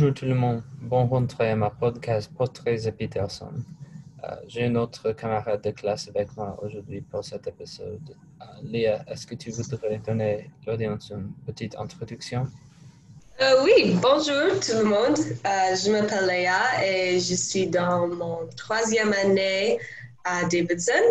bonjour tout le monde. Bon rentrée à ma podcast Portraits et Peterson. Euh, J'ai une autre camarade de classe avec moi aujourd'hui pour cet épisode. Euh, Léa, est-ce que tu voudrais donner l'audience une petite introduction? Euh, oui, bonjour tout le monde. Euh, je m'appelle Léa et je suis dans mon troisième année à Davidson.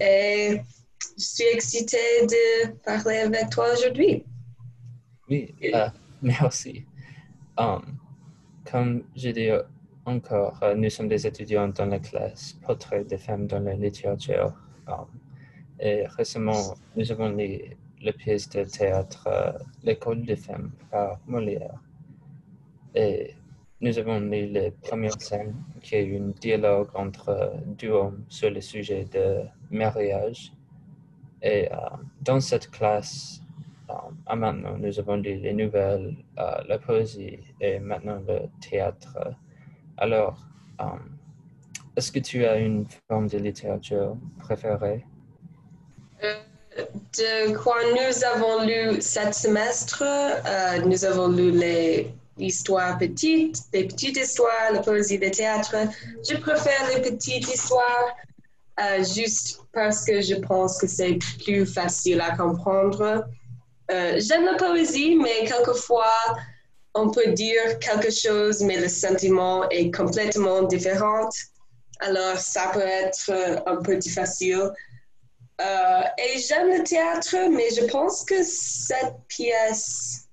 Et je suis excitée de parler avec toi aujourd'hui. Oui, merci. Comme je dis encore, euh, nous sommes des étudiants dans la classe Portrait des femmes dans la littérature. Et récemment, nous avons lu la pièce de théâtre euh, L'école des femmes par Molière. Et nous avons lu la première scène qui est un dialogue entre deux hommes sur le sujet de mariage. Et euh, dans cette classe, à maintenant, nous avons lu les nouvelles, euh, la poésie et maintenant le théâtre. Alors, euh, est-ce que tu as une forme de littérature préférée? De quoi nous avons lu cet semestre, euh, nous avons lu les histoires petites, les petites histoires, la poésie de théâtre. Je préfère les petites histoires euh, juste parce que je pense que c'est plus facile à comprendre. Euh, J'aime la poésie, mais quelquefois, on peut dire quelque chose, mais le sentiment est complètement différent. Alors, ça peut être euh, un peu difficile. Euh, et j'aime le théâtre, mais je pense que cette pièce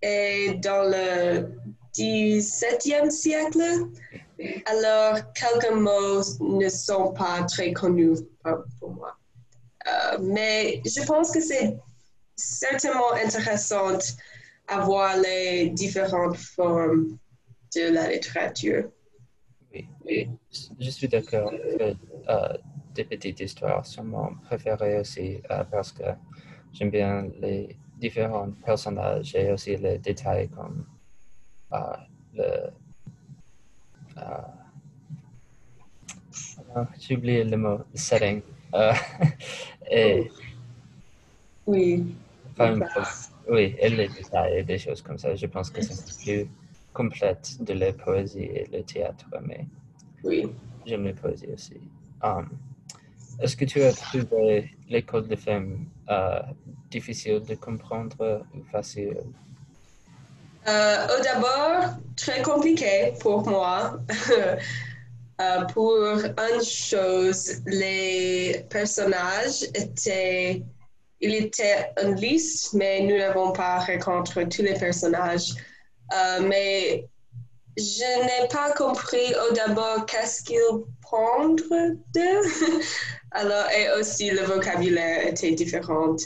est dans le 17e siècle. Alors, quelques mots ne sont pas très connus pour, pour moi. Mais je pense que c'est certainement intéressant à voir les différentes formes de la littérature. Oui, oui, je suis d'accord que euh, des petites histoires sont mon préféré aussi euh, parce que j'aime bien les différents personnages et aussi les détails comme euh, le... euh, ah, J'ai oublié le mot, setting. Et, Oui. Enfin, oui, et les détails et des choses comme ça. Je pense que c'est plus complète de la poésie et le théâtre, mais Oui. J'aime les poésies aussi. Um, Est-ce que tu as trouvé l'école des femmes euh, difficile de comprendre ou facile? Euh, au d'abord, très compliqué pour moi. Euh, pour une chose, les personnages étaient, il était une liste, mais nous n'avons pas rencontré tous les personnages. Euh, mais je n'ai pas compris au d'abord qu'est-ce qu'ils prendre d'eux. Alors, et aussi le vocabulaire était différent.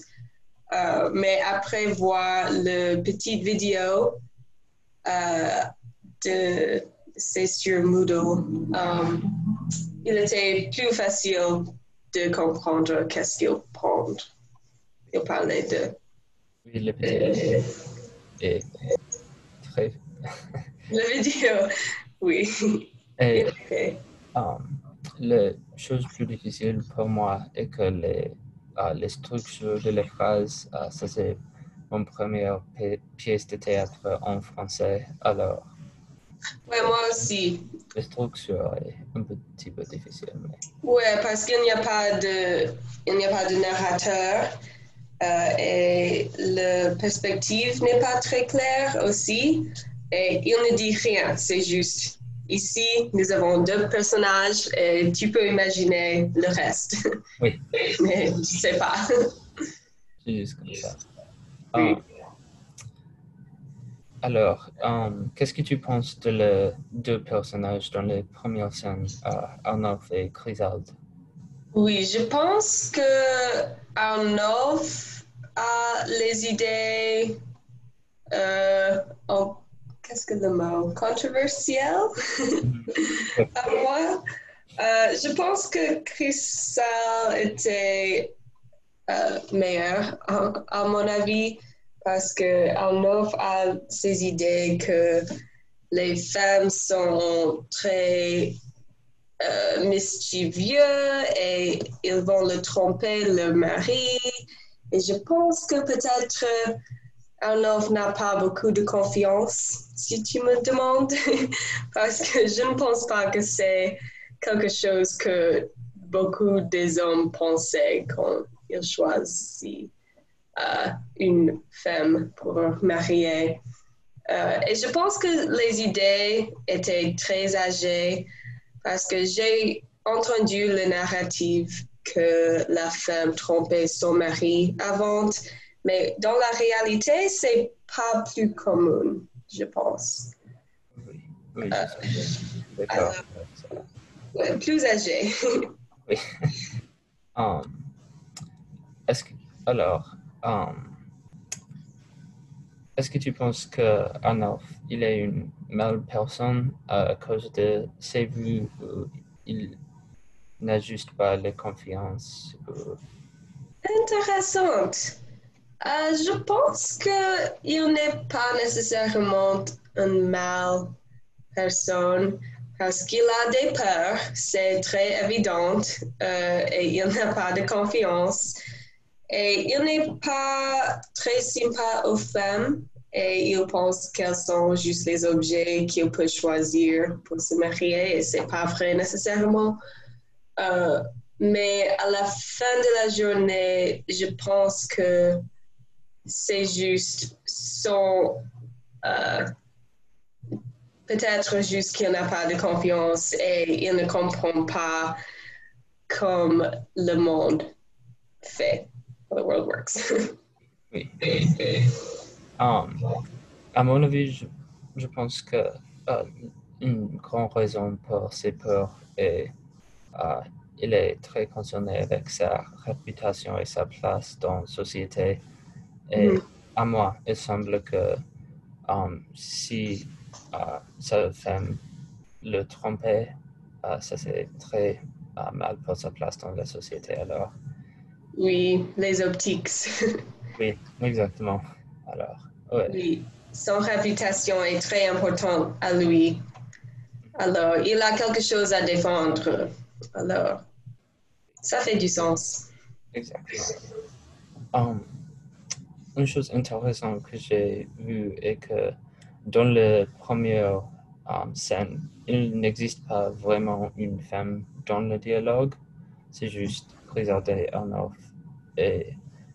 Euh, mais après voir le petit vidéo euh, de c'est sur Moodle, euh, il était plus facile de comprendre qu'est-ce qu'ils prennent. Il parlait de Oui, le petit est très... la vidéo. Oui. Et Ok. um, la chose plus difficile pour moi est que les, euh, les structures de les phrases, euh, ça c'est mon première pi- pièce de théâtre en français. Alors, Ouais, moi aussi. la structure est un petit peu difficile. Mais... Ouais, parce qu'il n'y a pas de, il n'y a pas de narrateur euh, et la perspective n'est pas très claire aussi. Et il ne dit rien, c'est juste. Ici, nous avons deux personnages et tu peux imaginer le reste. Oui. Mais je sais pas. C'est juste comme ça. Oui. Ah. alors, um, qu'est-ce que tu penses de les deux personnages dans les premières scènes, euh, Arnulf et Chrysalde? Oui, je pense que Arnulf a les idées. Euh, oh, Qu'est-ce que le mot? Controversiel à moi? Euh, je pense que Crystal était euh, meilleur, à, à mon avis, parce que Arnulf a ces idées que les femmes sont très euh, et ils vont le tromper, le mari. Et je pense que peut-être Arnaud n'a pas beaucoup de confiance, si tu me demandes, parce que je ne pense pas que c'est quelque chose que beaucoup des hommes pensaient quand ils choisissent euh, une femme pour marier. Euh, et je pense que les idées étaient très âgées parce que j'ai entendu le narratif que la femme trompait son mari avant, mais dans la réalité, c'est pas plus commun, je pense. Oui, oui euh, d'accord. plus âgé. oui. Um, est-ce que, alors, um, est-ce que tu penses que il est une mauvaise personne à cause de ses vues ou il n'a juste pas la confiance? Intéressante. Euh, je pense qu'il n'est pas nécessairement une mal personne parce qu'il a des peurs, c'est très évident, euh, et il n'a pas de confiance. Et il n'est pas très sympa aux femmes et il pense qu'elles sont juste les objets qu'il peut choisir pour se marier et c'est pas vrai nécessairement. Euh, mais à la fin de la journée, je pense que c'est juste son. Euh, peut-être juste qu'il n'a pas de confiance et il ne comprend pas comme le monde fait how the world works. oui. Um, à mon avis, je, pense que uh, une grande raison pour ses peurs est uh, il est très concerné avec sa réputation et sa place dans la société. Et mm. à moi, il semble que um, si uh, sa femme le trompait, ça c'est très mal pour sa place dans la société. Alors, oui, les optiques. oui, exactement. Alors, Oui, son réputation est très importante à lui. Alors, il a quelque chose à défendre. Alors, ça fait du sens. Exactement. Um, une chose intéressante que j'ai vue est que dans la première um, scène, il n'existe pas vraiment une femme dans le dialogue. C'est juste regarder un offre et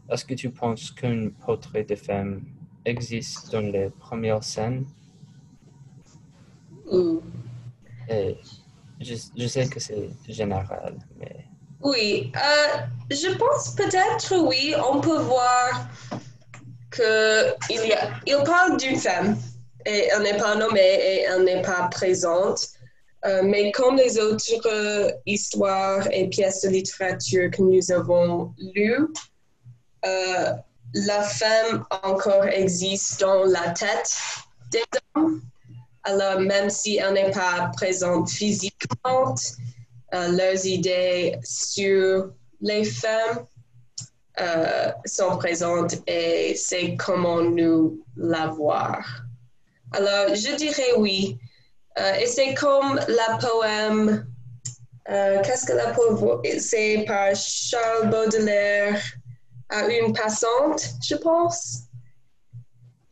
est-ce que tu penses qu'un portrait de femme existe dans les premières scènes? Et je, sais que c'est général, mais... Oui, euh, je pense peut-être oui, on peut voir que il y a, il parle d'une femme et elle n'est pas nommée et elle n'est pas présente. Euh, mais comme les autres euh, histoires et pièces de littérature que nous avons lues, euh, la femme encore existe dans la tête des hommes. Alors, même si elle n'est pas présente physiquement, leurs idées sur les femmes sont présentes et c'est comment nous la voir. Alors, je dirais oui. Euh, et c'est comme la poème, euh, qu'est-ce que la poème, c'est par Charles Baudelaire à une passante, je pense.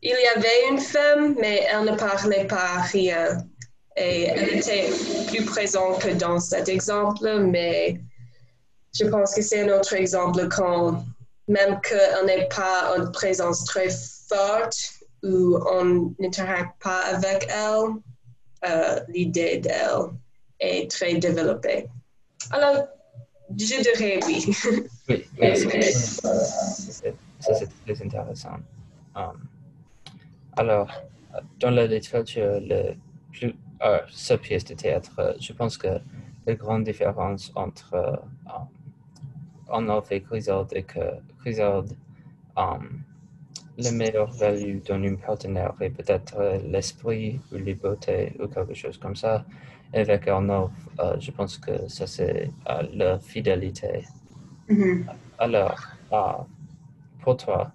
Il y avait une femme, mais elle ne parlait pas rien. Et elle était plus présente que dans cet exemple, mais je pense que c'est un autre exemple quand, même qu'elle n'est pas une présence très forte ou on n'interagit pas avec elle, euh, l'idée d'elle est très développée. Alors, je dirais oui. Oui, ça c'est très intéressant. Um, alors, dans la littérature, le plus, euh, ce pièce de théâtre, je pense que la grande différence entre um, Arnolphe et Grisard est que Grisard um, le meilleur value d'un un partenaire et peut-être euh, l'esprit ou les beautés ou quelque chose comme ça. Avec Arnaud, euh, je pense que ça c'est euh, la fidélité. Mm-hmm. Alors, pour toi,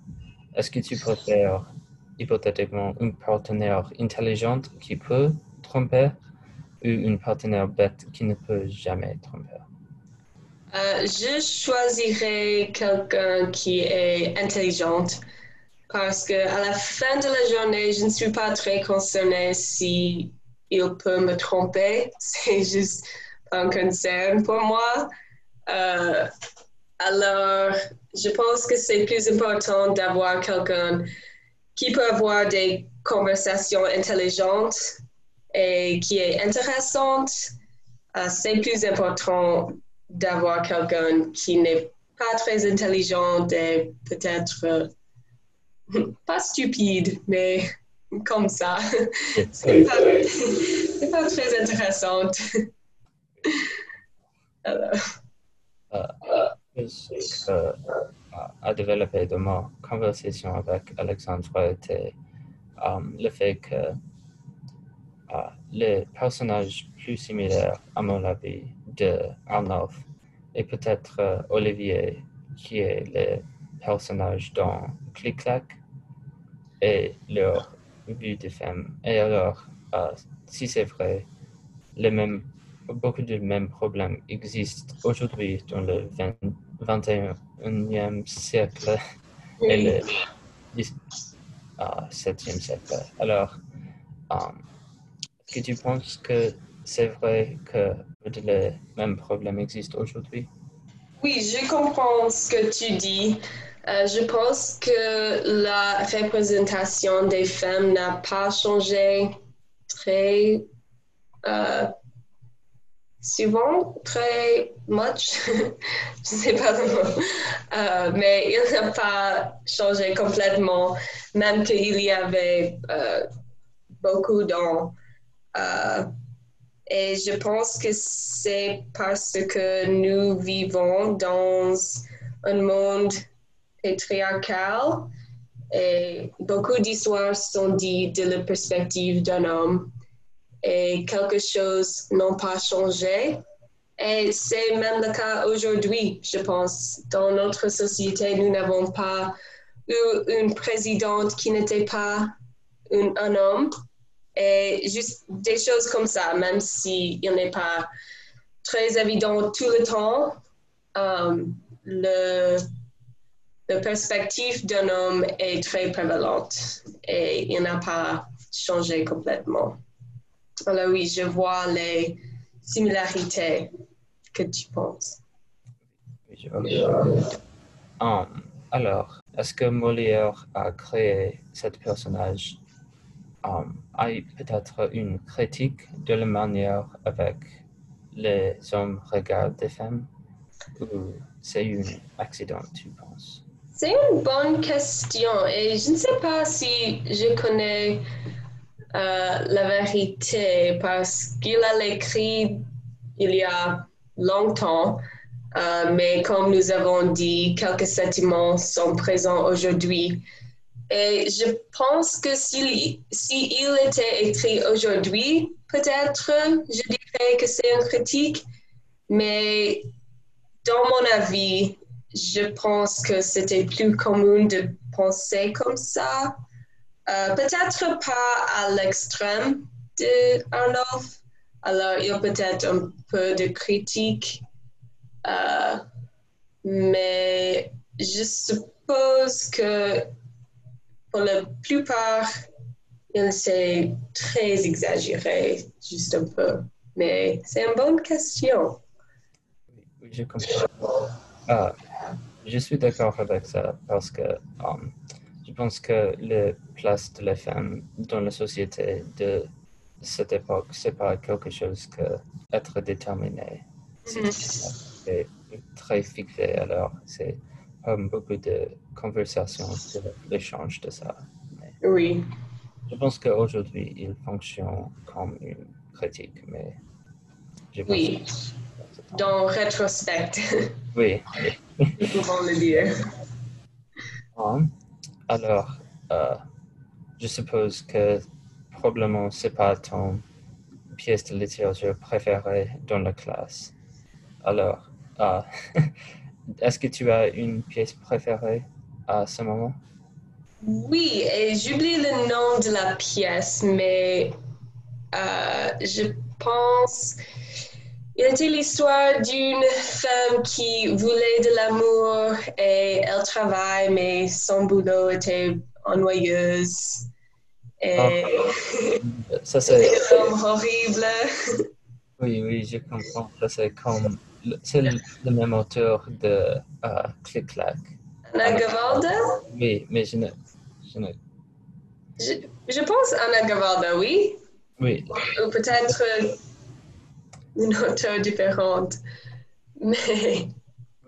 est-ce que tu préfères hypothétiquement un partenaire intelligent qui peut tromper ou un partenaire bête qui ne peut jamais tromper? je choisirais quelqu'un qui est intelligent parce que à la fin de la journée, je ne suis pas très concernée si il peut me tromper. C'est juste un concern pour moi. Euh, alors, je pense que c'est plus important d'avoir quelqu'un qui peut avoir des conversations intelligentes et qui est intéressante. Euh, c'est plus important d'avoir quelqu'un qui n'est pas très intelligent et peut-être euh, pas stupide, mais comme ça. c'est pas, pas, très intéressant. Alors. Euh, a développé de ma conversation avec Alexandre était um, le fait que uh, les personnages plus similaires, à mon avis, de Arnulf et peut-être uh, Olivier, qui est le personnage dans Click-Clack, et leur vue de femme. Et alors, uh, si c'est vrai, les mêmes beaucoup de mêmes problèmes existent aujourd'hui dans le 21e siècle et le 17e siècle. Alors, euh, est-ce que tu penses que c'est vrai que les mêmes problèmes existent aujourd'hui? Oui, je comprends ce que tu dis. Euh, je pense que la représentation des femmes n'a pas changé très euh, souvent très much, je ne sais pas le mot, euh, mais il n'a pas changé complètement, même qu'il y avait beaucoup. Euh, et je pense que c'est parce que nous vivons dans un monde et beaucoup d'histoires sont dites de la perspective d'un homme et quelque chose n'a pas changé. Et c'est même le cas aujourd'hui, je pense. Dans notre société, nous n'avons pas eu une présidente qui n'était pas un, homme. Et juste des choses comme ça, même s'il n'est pas très évident tout le temps, euh, le, la perspective d'un homme est très prévalente et il n'a pas changé complètement. Alors oui, je vois les similarités que tu penses. Um, alors, est-ce que Molière a créé ce personnage? Um, a peut-être une critique de la manière avec les hommes regardent des femmes? Ou c'est un accident, tu penses? C'est une bonne question et je ne sais pas si je connais euh, la vérité parce qu'il a écrit il y a longtemps, euh, mais comme nous avons dit, quelques sentiments sont présents aujourd'hui. Et je pense que s'il si, il était écrit aujourd'hui, peut-être je dirais que c'est une critique, mais dans mon avis, je pense que c'était plus commun de penser comme ça. Euh, peut-être pas à l'extrême de Arnulf. Alors, il y a peut-être un peu de critique, euh, mais je suppose que pour la plupart, il s'est très exagéré, juste un peu. Mais c'est une bonne question. Oui, je comprends. Ah, je suis d'accord avec ça parce que um, je pense que la place de la femme dans la société de cette époque, c'est pas quelque chose que être déterminé. C'est mm-hmm. très fixé, alors c'est pas beaucoup de conversations sur l'échange de ça. oui. Je pense qu'aujourd'hui, il fonctionne comme une critique, mais je Oui. Dans rétrospect. Oui. pouvons le dire. Um, alors, euh, je suppose que probablement c'est pas ton pièce de littérature préférée dans la classe. Alors, euh, est-ce que tu as une pièce préférée à ce moment? Oui, et j'oublie le nom de la pièce, mais euh, je pense il était l'histoire d'une femme qui voulait de l'amour et elle travaille, mais son boulot était ennuyeuse. Et Ah. Ça, c'est. horribles. Oui, oui, je comprends. Ça, c'est comme. le- C'est le, même auteur de euh, Click Clack. Anna? Oui, mais je ne. Je ne Je, je pense Anna Gavalda, oui. oui, Ou peut-être une auteure différente. Mais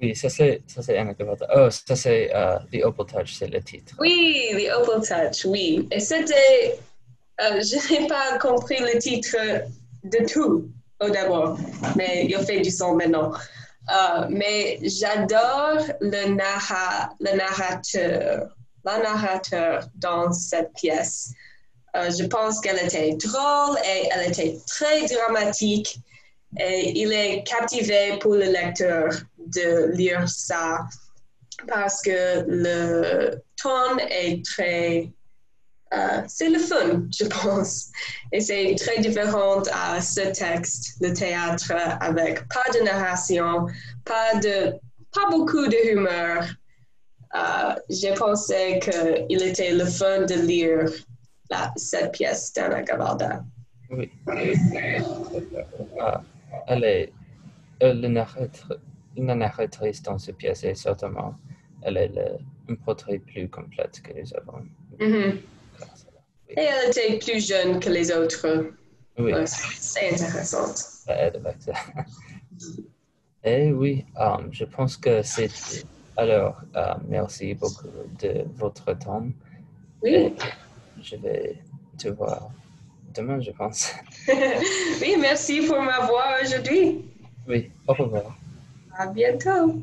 oui, ça, c'est ça, c'est. Oh, ça, c'est euh, The Opal Touch, c'est le titre. oui, The Opal Touch, oui. Et c'était. euh, je n'ai pas compris le titre de tout au d'abord, mais il fait du son maintenant. Euh, mais j'adore le, narra- le narrateur, la narrateur dans cette pièce. Je pense qu'elle était drôle et elle était très dramatique. Et il est captivé pour le lecteur de lire ça parce que le ton est très... euh, c'est le fun, je pense. Et c'est très différent à ce texte, le théâtre, avec pas de narration, pas, de, pas beaucoup de humeur. Euh, J'ai pensé qu'il était le fun de lire la- cette pièce d'Anna Gavalda. Oui. Ah, elle est. narratrice dans cette pièce est certainement. Elle est le, un portrait plus complète que nous avons. Mhm. elle. Et elle était plus jeune que les autres. Oui, C'est intéressant. ça aide avec ça. Et oui, euh, je pense que c'est. Alors, euh, merci beaucoup de votre temps. Oui. Je vais te voir demain, je pense. oui, merci pour m'avoir aujourd'hui. Oui, au revoir. À bientôt.